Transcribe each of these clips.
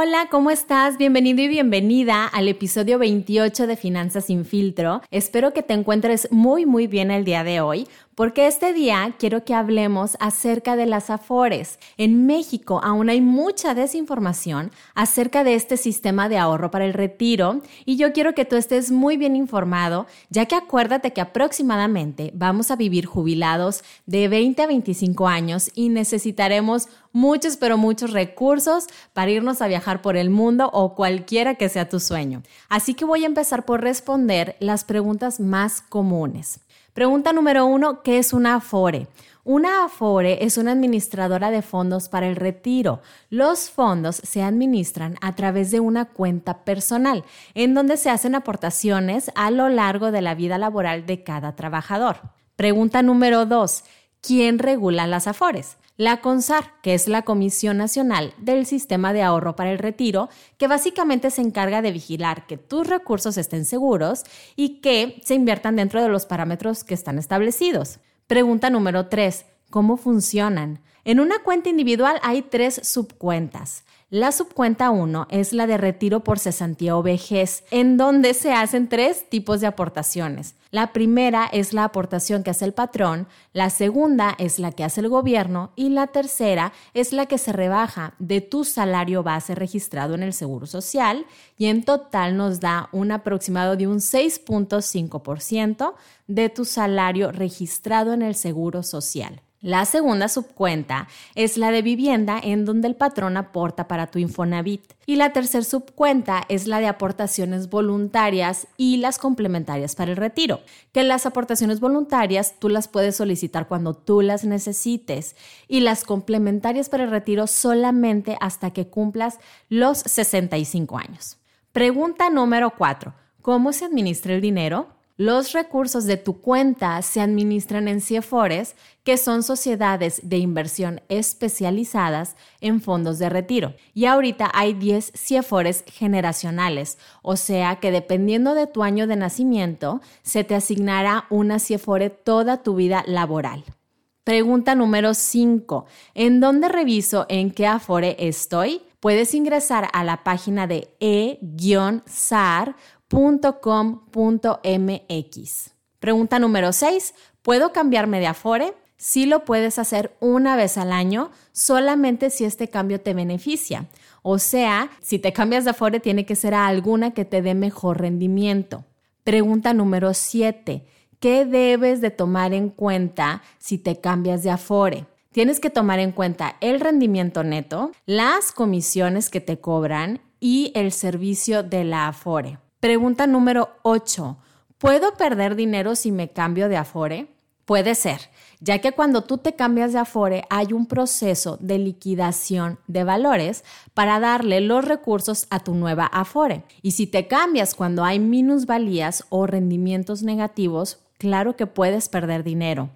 Hola, ¿cómo estás? Bienvenido y bienvenida al episodio 28 de Finanzas sin filtro. Espero que te encuentres muy muy bien el día de hoy porque este día quiero que hablemos acerca de las afores. En México aún hay mucha desinformación acerca de este sistema de ahorro para el retiro y yo quiero que tú estés muy bien informado, ya que acuérdate que aproximadamente vamos a vivir jubilados de 20 a 25 años y necesitaremos muchos, pero muchos recursos para irnos a viajar por el mundo o cualquiera que sea tu sueño. Así que voy a empezar por responder las preguntas más comunes. Pregunta número uno, ¿qué es una Afore? Una Afore es una administradora de fondos para el retiro. Los fondos se administran a través de una cuenta personal, en donde se hacen aportaciones a lo largo de la vida laboral de cada trabajador. Pregunta número dos, ¿quién regula las Afores? La CONSAR, que es la Comisión Nacional del Sistema de Ahorro para el Retiro, que básicamente se encarga de vigilar que tus recursos estén seguros y que se inviertan dentro de los parámetros que están establecidos. Pregunta número 3. ¿Cómo funcionan? En una cuenta individual hay tres subcuentas. La subcuenta 1 es la de retiro por cesantía o vejez, en donde se hacen tres tipos de aportaciones. La primera es la aportación que hace el patrón, la segunda es la que hace el gobierno y la tercera es la que se rebaja de tu salario base registrado en el Seguro Social y en total nos da un aproximado de un 6.5% de tu salario registrado en el Seguro Social. La segunda subcuenta es la de vivienda en donde el patrón aporta para tu Infonavit. Y la tercera subcuenta es la de aportaciones voluntarias y las complementarias para el retiro, que las aportaciones voluntarias tú las puedes solicitar cuando tú las necesites y las complementarias para el retiro solamente hasta que cumplas los 65 años. Pregunta número 4. ¿Cómo se administra el dinero? Los recursos de tu cuenta se administran en CIEFORES, que son sociedades de inversión especializadas en fondos de retiro. Y ahorita hay 10 CIEFORES generacionales, o sea que dependiendo de tu año de nacimiento, se te asignará una CIEFORE toda tu vida laboral. Pregunta número 5. ¿En dónde reviso en qué Afore estoy? Puedes ingresar a la página de e-sar .com.mx. Pregunta número 6. ¿Puedo cambiarme de Afore? Sí lo puedes hacer una vez al año, solamente si este cambio te beneficia. O sea, si te cambias de Afore, tiene que ser a alguna que te dé mejor rendimiento. Pregunta número 7. ¿Qué debes de tomar en cuenta si te cambias de Afore? Tienes que tomar en cuenta el rendimiento neto, las comisiones que te cobran y el servicio de la Afore. Pregunta número 8. ¿Puedo perder dinero si me cambio de Afore? Puede ser, ya que cuando tú te cambias de Afore hay un proceso de liquidación de valores para darle los recursos a tu nueva Afore. Y si te cambias cuando hay minusvalías o rendimientos negativos, claro que puedes perder dinero.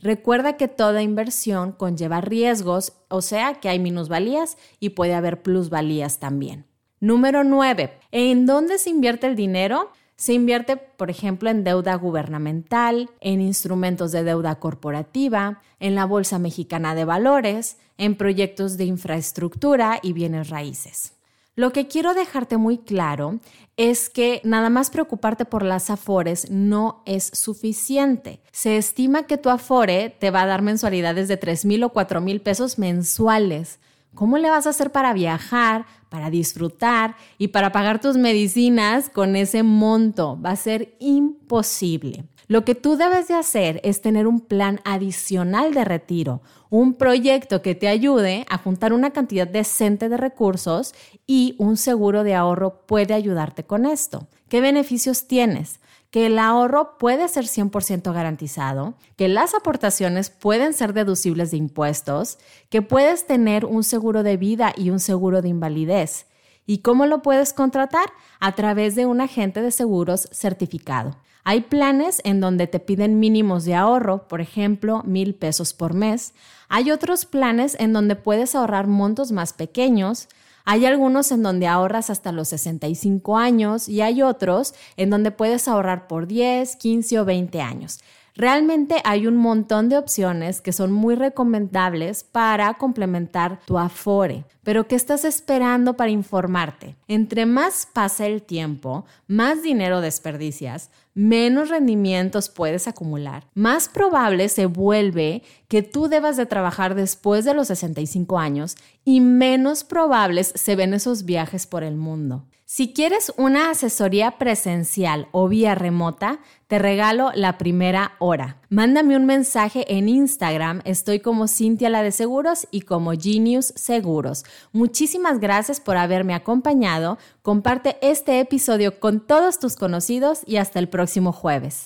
Recuerda que toda inversión conlleva riesgos, o sea que hay minusvalías y puede haber plusvalías también. Número 9. ¿En dónde se invierte el dinero? Se invierte, por ejemplo, en deuda gubernamental, en instrumentos de deuda corporativa, en la Bolsa Mexicana de Valores, en proyectos de infraestructura y bienes raíces. Lo que quiero dejarte muy claro es que nada más preocuparte por las afores no es suficiente. Se estima que tu afore te va a dar mensualidades de 3 mil o 4 mil pesos mensuales. ¿Cómo le vas a hacer para viajar, para disfrutar y para pagar tus medicinas con ese monto? Va a ser imposible. Lo que tú debes de hacer es tener un plan adicional de retiro, un proyecto que te ayude a juntar una cantidad decente de recursos y un seguro de ahorro puede ayudarte con esto. ¿Qué beneficios tienes? Que el ahorro puede ser 100% garantizado, que las aportaciones pueden ser deducibles de impuestos, que puedes tener un seguro de vida y un seguro de invalidez. ¿Y cómo lo puedes contratar? A través de un agente de seguros certificado. Hay planes en donde te piden mínimos de ahorro, por ejemplo, mil pesos por mes. Hay otros planes en donde puedes ahorrar montos más pequeños. Hay algunos en donde ahorras hasta los 65 años y hay otros en donde puedes ahorrar por 10, 15 o 20 años. Realmente hay un montón de opciones que son muy recomendables para complementar tu Afore. Pero ¿qué estás esperando para informarte? Entre más pasa el tiempo, más dinero desperdicias, menos rendimientos puedes acumular, más probable se vuelve que tú debas de trabajar después de los 65 años y menos probables se ven esos viajes por el mundo. Si quieres una asesoría presencial o vía remota, te regalo la primera hora. Mándame un mensaje en Instagram, estoy como Cintia la de Seguros y como Genius Seguros. Muchísimas gracias por haberme acompañado, comparte este episodio con todos tus conocidos y hasta el próximo jueves.